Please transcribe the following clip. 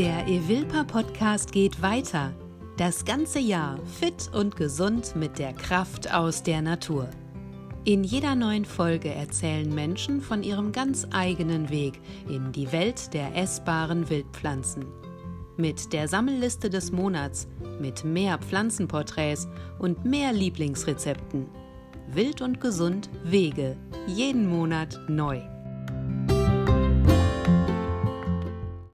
Der Evilpa Podcast geht weiter. Das ganze Jahr fit und gesund mit der Kraft aus der Natur. In jeder neuen Folge erzählen Menschen von ihrem ganz eigenen Weg in die Welt der essbaren Wildpflanzen. Mit der Sammelliste des Monats, mit mehr Pflanzenporträts und mehr Lieblingsrezepten. Wild und gesund Wege, jeden Monat neu.